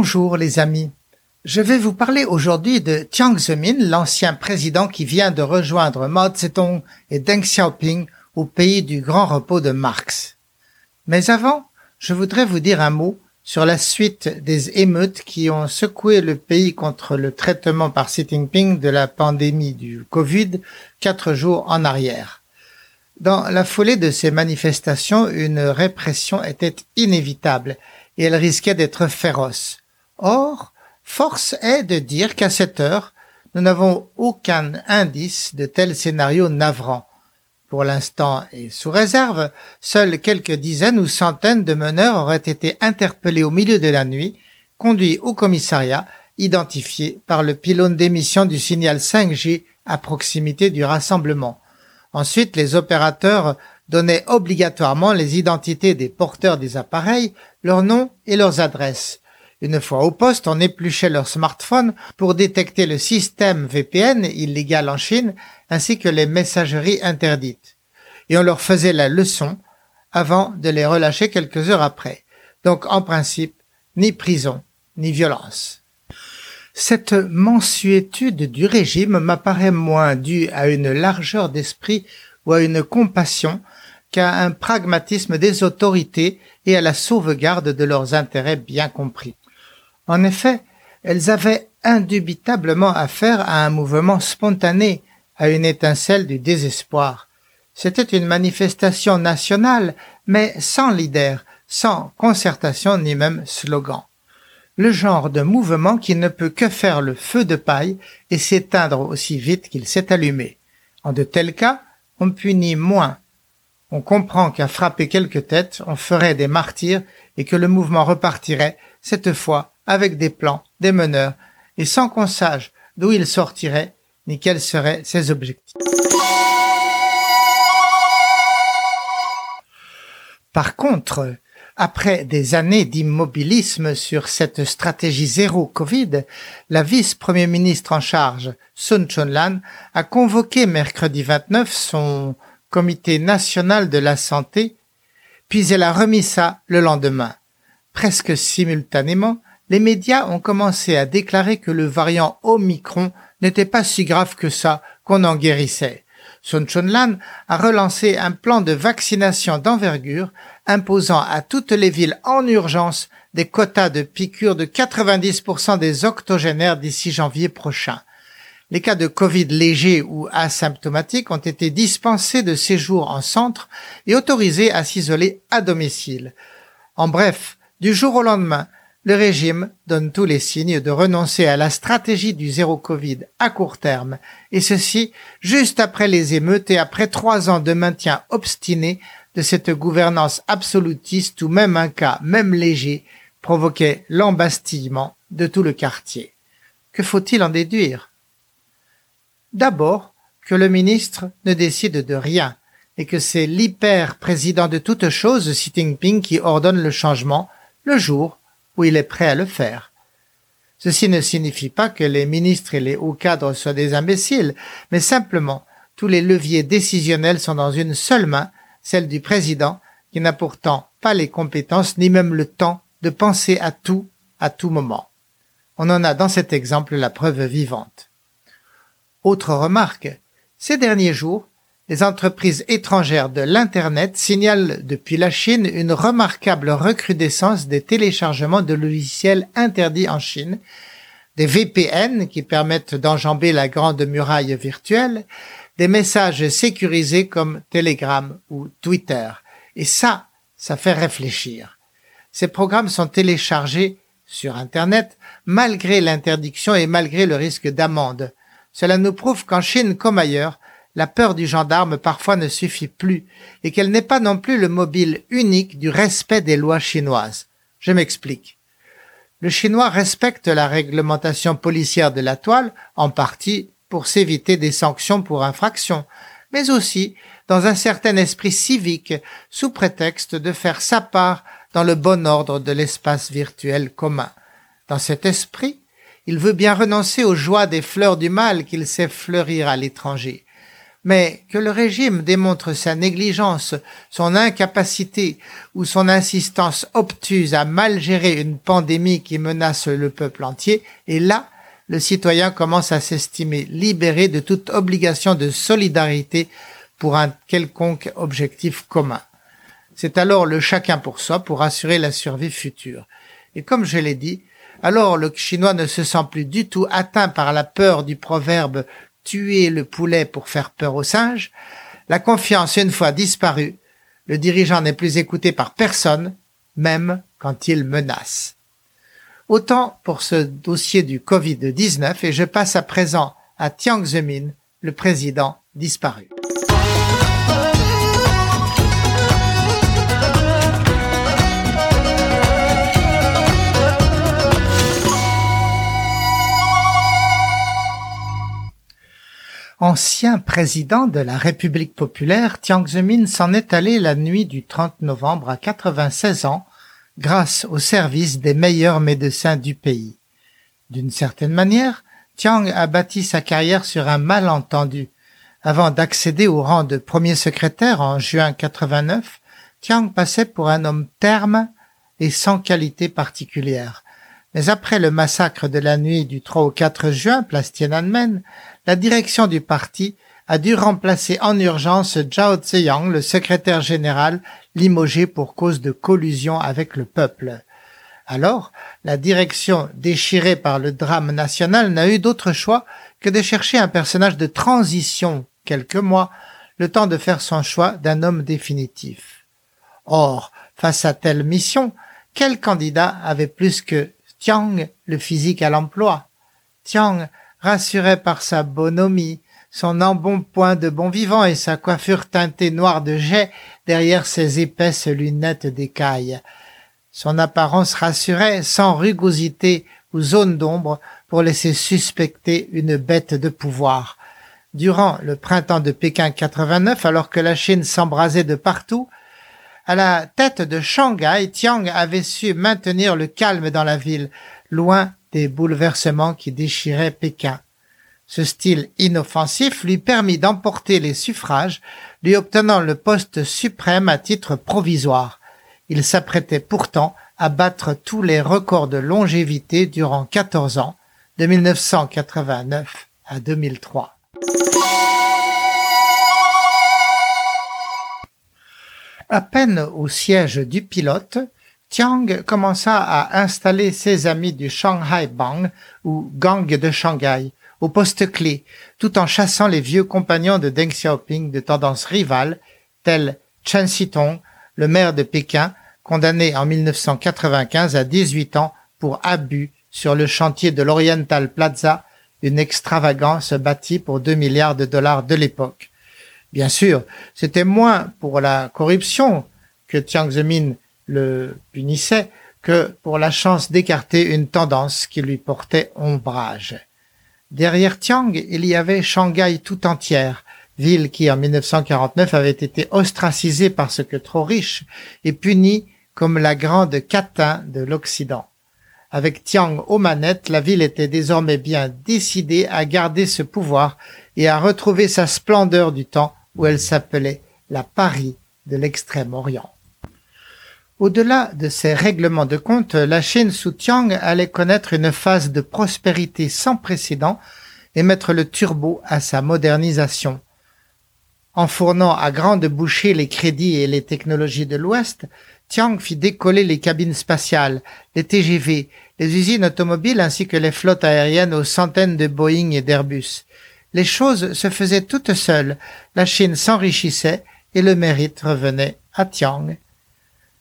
Bonjour les amis. Je vais vous parler aujourd'hui de Jiang Zemin, l'ancien président qui vient de rejoindre Mao Zedong et Deng Xiaoping au pays du grand repos de Marx. Mais avant, je voudrais vous dire un mot sur la suite des émeutes qui ont secoué le pays contre le traitement par Xi Jinping de la pandémie du Covid quatre jours en arrière. Dans la foulée de ces manifestations, une répression était inévitable et elle risquait d'être féroce. Or, force est de dire qu'à cette heure, nous n'avons aucun indice de tel scénario navrant. Pour l'instant et sous réserve, seules quelques dizaines ou centaines de meneurs auraient été interpellés au milieu de la nuit, conduits au commissariat, identifiés par le pylône d'émission du signal 5G à proximité du rassemblement. Ensuite, les opérateurs donnaient obligatoirement les identités des porteurs des appareils, leurs noms et leurs adresses. Une fois au poste, on épluchait leur smartphone pour détecter le système VPN illégal en Chine ainsi que les messageries interdites. Et on leur faisait la leçon avant de les relâcher quelques heures après. Donc en principe, ni prison, ni violence. Cette mensuétude du régime m'apparaît moins due à une largeur d'esprit ou à une compassion qu'à un pragmatisme des autorités et à la sauvegarde de leurs intérêts bien compris. En effet, elles avaient indubitablement affaire à un mouvement spontané, à une étincelle du désespoir. C'était une manifestation nationale, mais sans leader, sans concertation ni même slogan. Le genre de mouvement qui ne peut que faire le feu de paille et s'éteindre aussi vite qu'il s'est allumé. En de tels cas, on punit moins. On comprend qu'à frapper quelques têtes, on ferait des martyrs et que le mouvement repartirait, cette fois, avec des plans, des meneurs, et sans qu'on sache d'où il sortirait ni quels seraient ses objectifs. Par contre, après des années d'immobilisme sur cette stratégie zéro Covid, la vice-premier ministre en charge, Sun Chunlan, a convoqué mercredi 29 son comité national de la santé, puis elle a remis ça le lendemain. Presque simultanément, les médias ont commencé à déclarer que le variant Omicron n'était pas si grave que ça, qu'on en guérissait. Sun Chunlan a relancé un plan de vaccination d'envergure imposant à toutes les villes en urgence des quotas de piqûres de 90% des octogénaires d'ici janvier prochain. Les cas de Covid légers ou asymptomatiques ont été dispensés de séjour en centre et autorisés à s'isoler à domicile. En bref, du jour au lendemain, le régime donne tous les signes de renoncer à la stratégie du zéro Covid à court terme, et ceci juste après les émeutes et après trois ans de maintien obstiné de cette gouvernance absolutiste où même un cas, même léger, provoquait l'embastillement de tout le quartier. Que faut-il en déduire? D'abord, que le ministre ne décide de rien, et que c'est l'hyper-président de toute chose, Xi Jinping, qui ordonne le changement le jour où il est prêt à le faire. Ceci ne signifie pas que les ministres et les hauts cadres soient des imbéciles, mais simplement tous les leviers décisionnels sont dans une seule main, celle du président, qui n'a pourtant pas les compétences ni même le temps de penser à tout à tout moment. On en a dans cet exemple la preuve vivante. Autre remarque, ces derniers jours, les entreprises étrangères de l'Internet signalent depuis la Chine une remarquable recrudescence des téléchargements de logiciels interdits en Chine, des VPN qui permettent d'enjamber la grande muraille virtuelle, des messages sécurisés comme Telegram ou Twitter. Et ça, ça fait réfléchir. Ces programmes sont téléchargés sur Internet malgré l'interdiction et malgré le risque d'amende. Cela nous prouve qu'en Chine comme ailleurs, la peur du gendarme parfois ne suffit plus et qu'elle n'est pas non plus le mobile unique du respect des lois chinoises. Je m'explique. Le chinois respecte la réglementation policière de la toile, en partie pour s'éviter des sanctions pour infraction, mais aussi dans un certain esprit civique, sous prétexte de faire sa part dans le bon ordre de l'espace virtuel commun. Dans cet esprit, il veut bien renoncer aux joies des fleurs du mal qu'il sait fleurir à l'étranger. Mais que le régime démontre sa négligence, son incapacité ou son insistance obtuse à mal gérer une pandémie qui menace le peuple entier, et là, le citoyen commence à s'estimer libéré de toute obligation de solidarité pour un quelconque objectif commun. C'est alors le chacun pour soi pour assurer la survie future. Et comme je l'ai dit, alors le chinois ne se sent plus du tout atteint par la peur du proverbe tuer le poulet pour faire peur aux singes, la confiance une fois disparue, le dirigeant n'est plus écouté par personne, même quand il menace. Autant pour ce dossier du Covid-19 et je passe à présent à Tiang Zemin, le président disparu. Ancien président de la République populaire, Jiang Zemin s'en est allé la nuit du 30 novembre à 96 ans grâce au service des meilleurs médecins du pays. D'une certaine manière, Tiang a bâti sa carrière sur un malentendu. Avant d'accéder au rang de premier secrétaire en juin 89, Tiang passait pour un homme terme et sans qualité particulière. Mais après le massacre de la nuit du 3 au 4 juin, place Tiananmen, la direction du parti a dû remplacer en urgence Zhao Ziyang, le secrétaire général, limogé pour cause de collusion avec le peuple. Alors, la direction, déchirée par le drame national, n'a eu d'autre choix que de chercher un personnage de transition, quelques mois, le temps de faire son choix d'un homme définitif. Or, face à telle mission, quel candidat avait plus que Tiang le physique à l'emploi? Tiang rassuré par sa bonhomie, son embonpoint de bon vivant et sa coiffure teintée noire de jet derrière ses épaisses lunettes d'écaille. Son apparence rassurait sans rugosité ou zone d'ombre pour laisser suspecter une bête de pouvoir. Durant le printemps de Pékin 89, alors que la Chine s'embrasait de partout, à la tête de Shanghai, Tiang avait su maintenir le calme dans la ville, loin des bouleversements qui déchiraient Pékin. Ce style inoffensif lui permit d'emporter les suffrages, lui obtenant le poste suprême à titre provisoire. Il s'apprêtait pourtant à battre tous les records de longévité durant 14 ans, de 1989 à 2003. À peine au siège du pilote, Tiang commença à installer ses amis du Shanghai Bang ou gang de Shanghai au poste clé, tout en chassant les vieux compagnons de Deng Xiaoping de tendance rivale, tels Chen Xitong, le maire de Pékin, condamné en 1995 à 18 ans pour abus sur le chantier de l'Oriental Plaza, une extravagance bâtie pour 2 milliards de dollars de l'époque. Bien sûr, c'était moins pour la corruption que Jiang Zemin le punissait que pour la chance d'écarter une tendance qui lui portait ombrage. Derrière Tiang, il y avait Shanghai tout entière, ville qui en 1949 avait été ostracisée parce que trop riche et punie comme la grande catin de l'Occident. Avec Tiang aux manettes, la ville était désormais bien décidée à garder ce pouvoir et à retrouver sa splendeur du temps où elle s'appelait la Paris de l'Extrême-Orient. Au-delà de ces règlements de compte, la Chine sous Tiang allait connaître une phase de prospérité sans précédent et mettre le turbo à sa modernisation. En fournant à grande bouchée les crédits et les technologies de l'Ouest, Tiang fit décoller les cabines spatiales, les TGV, les usines automobiles ainsi que les flottes aériennes aux centaines de Boeing et d'Airbus. Les choses se faisaient toutes seules, la Chine s'enrichissait et le mérite revenait à Tiang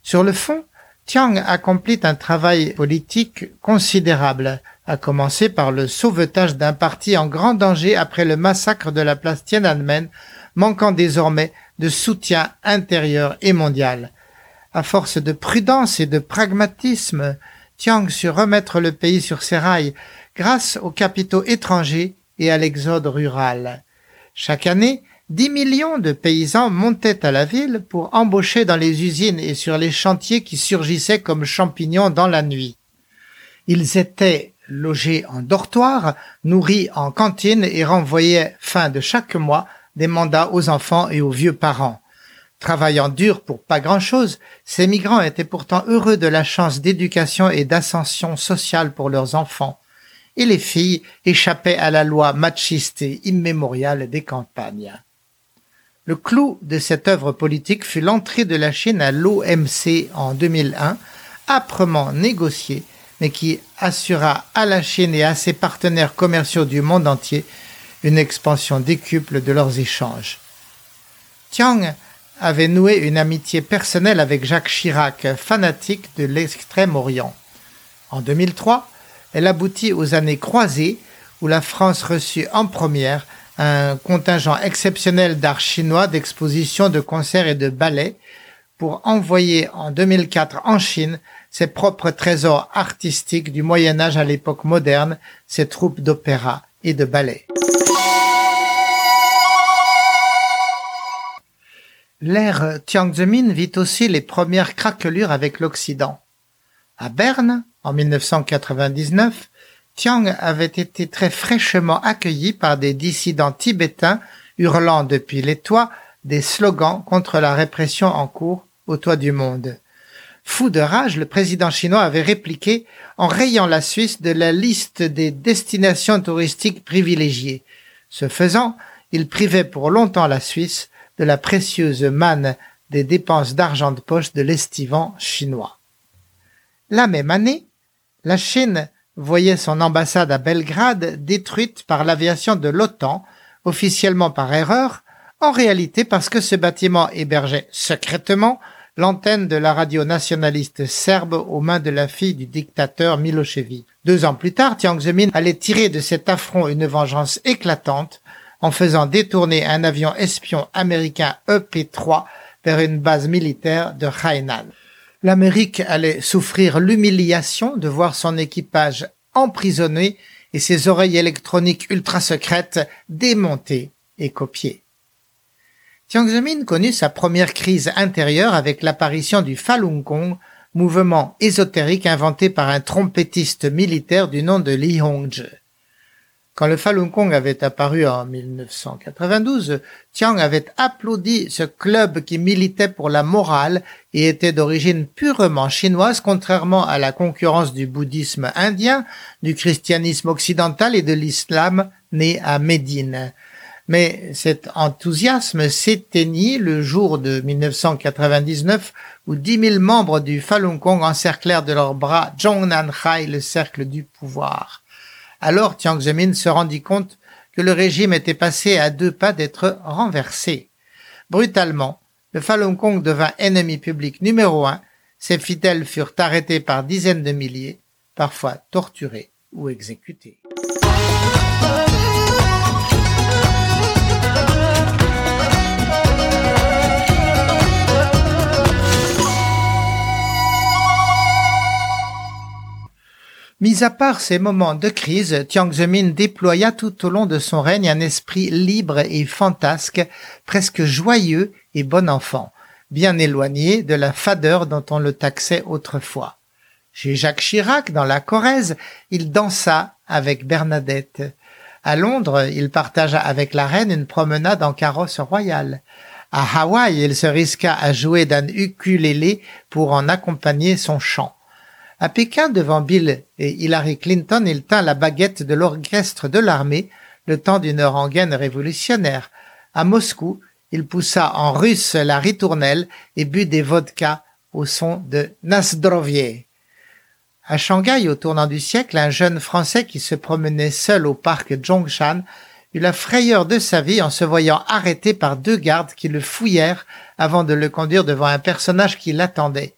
sur le fond, Tiang accomplit un travail politique considérable, à commencer par le sauvetage d'un parti en grand danger après le massacre de la place Tiananmen, manquant désormais de soutien intérieur et mondial. À force de prudence et de pragmatisme, Tiang sut remettre le pays sur ses rails grâce aux capitaux étrangers et à l'exode rural. Chaque année, Dix millions de paysans montaient à la ville pour embaucher dans les usines et sur les chantiers qui surgissaient comme champignons dans la nuit. Ils étaient logés en dortoir, nourris en cantine et renvoyaient fin de chaque mois des mandats aux enfants et aux vieux parents. Travaillant dur pour pas grand-chose, ces migrants étaient pourtant heureux de la chance d'éducation et d'ascension sociale pour leurs enfants, et les filles échappaient à la loi machiste et immémoriale des campagnes. Le clou de cette œuvre politique fut l'entrée de la Chine à l'OMC en 2001, âprement négociée, mais qui assura à la Chine et à ses partenaires commerciaux du monde entier une expansion décuple de leurs échanges. Tiang avait noué une amitié personnelle avec Jacques Chirac, fanatique de l'extrême-orient. En 2003, elle aboutit aux années croisées où la France reçut en première un contingent exceptionnel d'art chinois, d'expositions, de concerts et de ballets pour envoyer en 2004 en Chine ses propres trésors artistiques du Moyen Âge à l'époque moderne, ses troupes d'opéra et de ballet. L'ère Jiang Zemin vit aussi les premières craquelures avec l'Occident. À Berne, en 1999, Tiang avait été très fraîchement accueilli par des dissidents tibétains hurlant depuis les toits des slogans contre la répression en cours au toit du monde. Fou de rage, le président chinois avait répliqué en rayant la Suisse de la liste des destinations touristiques privilégiées. Ce faisant, il privait pour longtemps la Suisse de la précieuse manne des dépenses d'argent de poche de l'estivant chinois. La même année, la Chine voyait son ambassade à Belgrade détruite par l'aviation de l'OTAN, officiellement par erreur, en réalité parce que ce bâtiment hébergeait secrètement l'antenne de la radio nationaliste serbe aux mains de la fille du dictateur Milosevic. Deux ans plus tard, Tiang Zemin allait tirer de cet affront une vengeance éclatante en faisant détourner un avion espion américain EP-3 vers une base militaire de Hainan. L'Amérique allait souffrir l'humiliation de voir son équipage emprisonné et ses oreilles électroniques ultra secrètes démontées et copiées. Jiang Zemin connut sa première crise intérieure avec l'apparition du Falun Gong, mouvement ésotérique inventé par un trompettiste militaire du nom de Li Hongzhi. Quand le Falun Gong avait apparu en 1992, Tiang avait applaudi ce club qui militait pour la morale et était d'origine purement chinoise, contrairement à la concurrence du bouddhisme indien, du christianisme occidental et de l'islam né à Médine. Mais cet enthousiasme s'éteignit le jour de 1999 où dix mille membres du Falun Gong encerclèrent de leurs bras Zhongnan Hai, le cercle du pouvoir. Alors Jiang Zemin se rendit compte que le régime était passé à deux pas d'être renversé. Brutalement, le Falun Gong devint ennemi public numéro un, ses fidèles furent arrêtés par dizaines de milliers, parfois torturés ou exécutés. Mis à part ces moments de crise, Jiang Zemin déploya tout au long de son règne un esprit libre et fantasque, presque joyeux et bon enfant, bien éloigné de la fadeur dont on le taxait autrefois. Chez Jacques Chirac, dans la Corrèze, il dansa avec Bernadette. À Londres, il partagea avec la reine une promenade en carrosse royale. À Hawaï, il se risqua à jouer d'un ukulélé pour en accompagner son chant. À Pékin, devant Bill et Hillary Clinton, il tint la baguette de l'orchestre de l'armée, le temps d'une rengaine révolutionnaire. À Moscou, il poussa en russe la ritournelle et but des vodkas au son de Nasdrovie. À Shanghai, au tournant du siècle, un jeune Français qui se promenait seul au parc Zhongshan eut la frayeur de sa vie en se voyant arrêté par deux gardes qui le fouillèrent avant de le conduire devant un personnage qui l'attendait.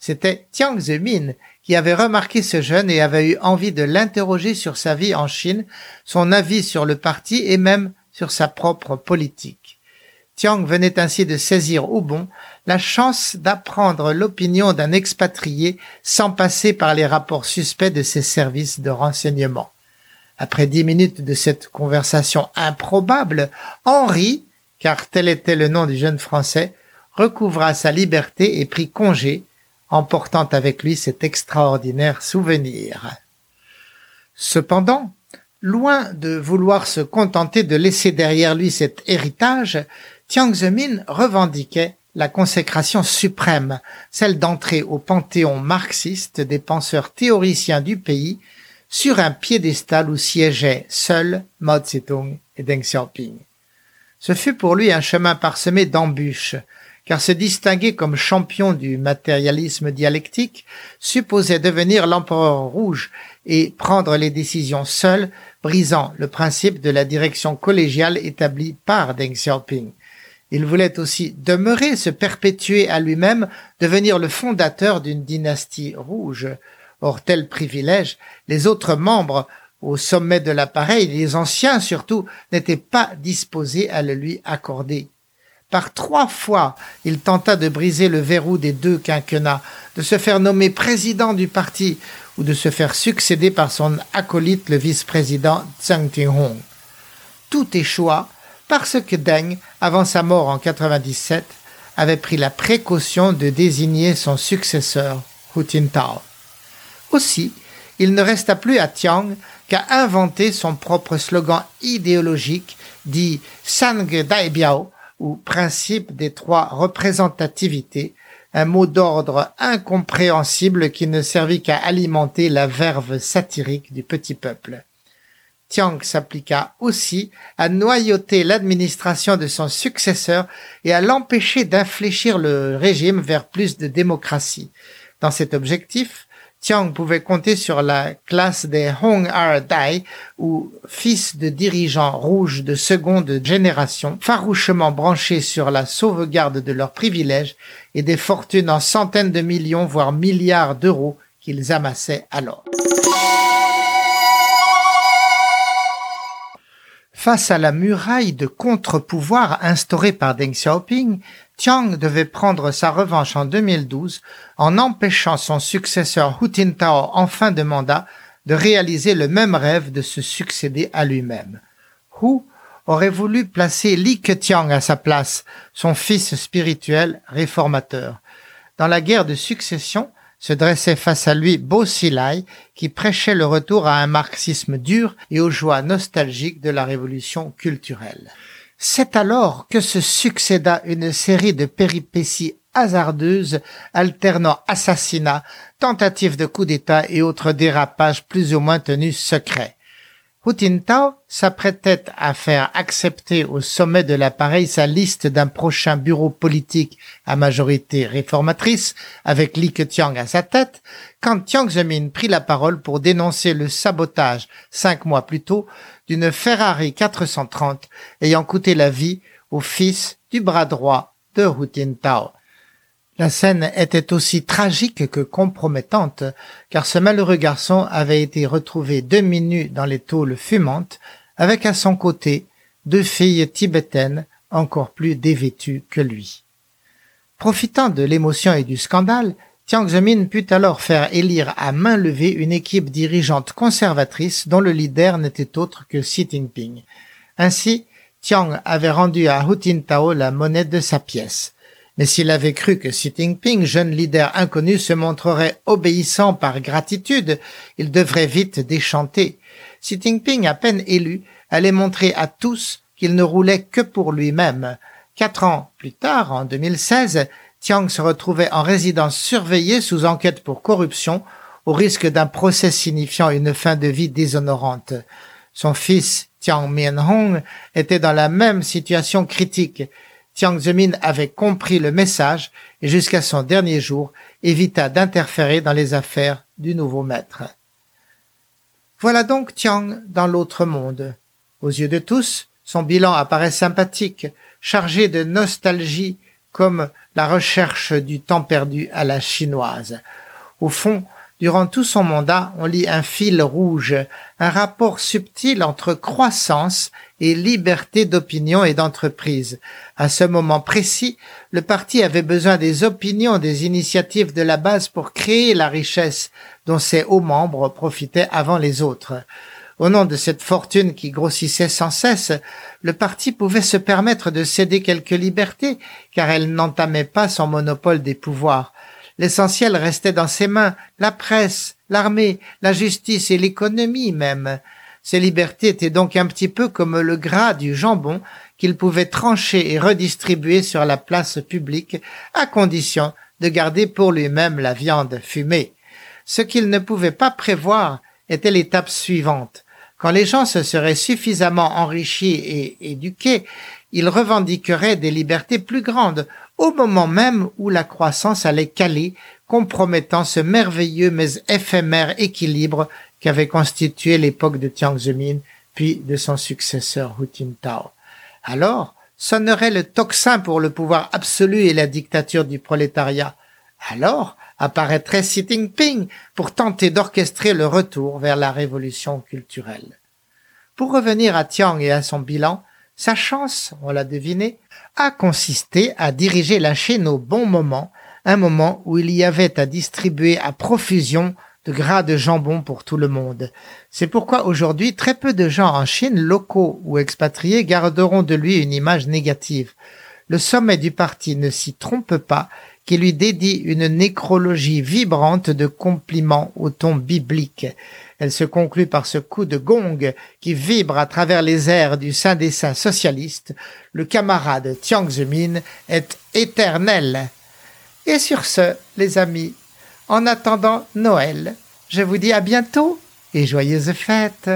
C'était Tiang Zemin avait remarqué ce jeune et avait eu envie de l'interroger sur sa vie en Chine, son avis sur le parti et même sur sa propre politique. Tiang venait ainsi de saisir au bon la chance d'apprendre l'opinion d'un expatrié sans passer par les rapports suspects de ses services de renseignement. Après dix minutes de cette conversation improbable, Henri, car tel était le nom du jeune Français, recouvra sa liberté et prit congé, emportant avec lui cet extraordinaire souvenir. Cependant, Loin de vouloir se contenter de laisser derrière lui cet héritage, Jiang Zemin revendiquait la consécration suprême, celle d'entrer au panthéon marxiste des penseurs théoriciens du pays sur un piédestal où siégeaient seuls Mao Zedong et Deng Xiaoping. Ce fut pour lui un chemin parsemé d'embûches, car se distinguer comme champion du matérialisme dialectique supposait devenir l'empereur rouge et prendre les décisions seul, brisant le principe de la direction collégiale établie par Deng Xiaoping. Il voulait aussi demeurer, se perpétuer à lui-même, devenir le fondateur d'une dynastie rouge. Or, tel privilège, les autres membres au sommet de l'appareil, les anciens surtout, n'étaient pas disposés à le lui accorder. Par trois fois, il tenta de briser le verrou des deux quinquennats, de se faire nommer président du parti ou de se faire succéder par son acolyte le vice-président Zhang Tinghong. Tout échoua parce que Deng, avant sa mort en 97, avait pris la précaution de désigner son successeur, Hu Jintao. Aussi, il ne resta plus à Tiang qu'à inventer son propre slogan idéologique dit Sang ou principe des trois représentativités, un mot d'ordre incompréhensible qui ne servit qu'à alimenter la verve satirique du petit peuple. Tiang s'appliqua aussi à noyauter l'administration de son successeur et à l'empêcher d'infléchir le régime vers plus de démocratie. Dans cet objectif, Tiang pouvait compter sur la classe des Hong Ar Dai, ou fils de dirigeants rouges de seconde génération, farouchement branchés sur la sauvegarde de leurs privilèges et des fortunes en centaines de millions, voire milliards d'euros qu'ils amassaient alors. Face à la muraille de contre-pouvoir instaurée par Deng Xiaoping, Tiang devait prendre sa revanche en 2012 en empêchant son successeur Hu Jintao en fin de mandat de réaliser le même rêve de se succéder à lui-même. Hu aurait voulu placer Li Keqiang à sa place, son fils spirituel réformateur. Dans la guerre de succession, se dressait face à lui Bo Xilai, qui prêchait le retour à un marxisme dur et aux joies nostalgiques de la révolution culturelle. C'est alors que se succéda une série de péripéties hasardeuses alternant assassinats, tentatives de coup d'État et autres dérapages plus ou moins tenus secrets. Hu Jintao s'apprêtait à faire accepter au sommet de l'appareil sa liste d'un prochain bureau politique à majorité réformatrice, avec Li Keqiang à sa tête, quand Jiang Zemin prit la parole pour dénoncer le sabotage, cinq mois plus tôt, d'une Ferrari 430 ayant coûté la vie au fils du bras droit de Hu Jintao. La scène était aussi tragique que compromettante, car ce malheureux garçon avait été retrouvé demi-nu dans les tôles fumantes, avec à son côté deux filles tibétaines encore plus dévêtues que lui. Profitant de l'émotion et du scandale, Jiang Zemin put alors faire élire à main levée une équipe dirigeante conservatrice dont le leader n'était autre que Xi Jinping. Ainsi, Tiang avait rendu à Hu Jintao la monnaie de sa pièce. Mais s'il avait cru que Xi Jinping, jeune leader inconnu, se montrerait obéissant par gratitude, il devrait vite déchanter. Xi Jinping, à peine élu, allait montrer à tous qu'il ne roulait que pour lui-même. Quatre ans plus tard, en 2016, Tiang se retrouvait en résidence surveillée sous enquête pour corruption, au risque d'un procès signifiant une fin de vie déshonorante. Son fils, Tiang Mien-hong, était dans la même situation critique. Jiang Zemin avait compris le message et jusqu'à son dernier jour évita d'interférer dans les affaires du nouveau maître. Voilà donc Tiang dans l'autre monde. Aux yeux de tous, son bilan apparaît sympathique, chargé de nostalgie comme la recherche du temps perdu à la chinoise. Au fond, Durant tout son mandat, on lit un fil rouge, un rapport subtil entre croissance et liberté d'opinion et d'entreprise. À ce moment précis, le parti avait besoin des opinions, des initiatives de la base pour créer la richesse dont ses hauts membres profitaient avant les autres. Au nom de cette fortune qui grossissait sans cesse, le parti pouvait se permettre de céder quelques libertés, car elle n'entamait pas son monopole des pouvoirs. L'essentiel restait dans ses mains, la presse, l'armée, la justice et l'économie même. Ces libertés étaient donc un petit peu comme le gras du jambon qu'il pouvait trancher et redistribuer sur la place publique à condition de garder pour lui-même la viande fumée. Ce qu'il ne pouvait pas prévoir était l'étape suivante. Quand les gens se seraient suffisamment enrichis et éduqués, ils revendiqueraient des libertés plus grandes au moment même où la croissance allait caler, compromettant ce merveilleux mais éphémère équilibre qu'avait constitué l'époque de Jiang Zemin puis de son successeur Hu Jintao. Alors sonnerait le tocsin pour le pouvoir absolu et la dictature du prolétariat. Alors apparaîtrait Xi Jinping pour tenter d'orchestrer le retour vers la révolution culturelle. Pour revenir à Tiang et à son bilan, sa chance, on l'a deviné, a consisté à diriger la Chine au bon moment, un moment où il y avait à distribuer à profusion de gras de jambon pour tout le monde. C'est pourquoi aujourd'hui très peu de gens en Chine, locaux ou expatriés, garderont de lui une image négative. Le sommet du parti ne s'y trompe pas, qui lui dédie une nécrologie vibrante de compliments au ton biblique. Elle se conclut par ce coup de gong qui vibre à travers les airs du saint des saints socialiste. Le camarade Tiang Zemin est éternel. Et sur ce, les amis, en attendant Noël, je vous dis à bientôt et joyeuses fêtes.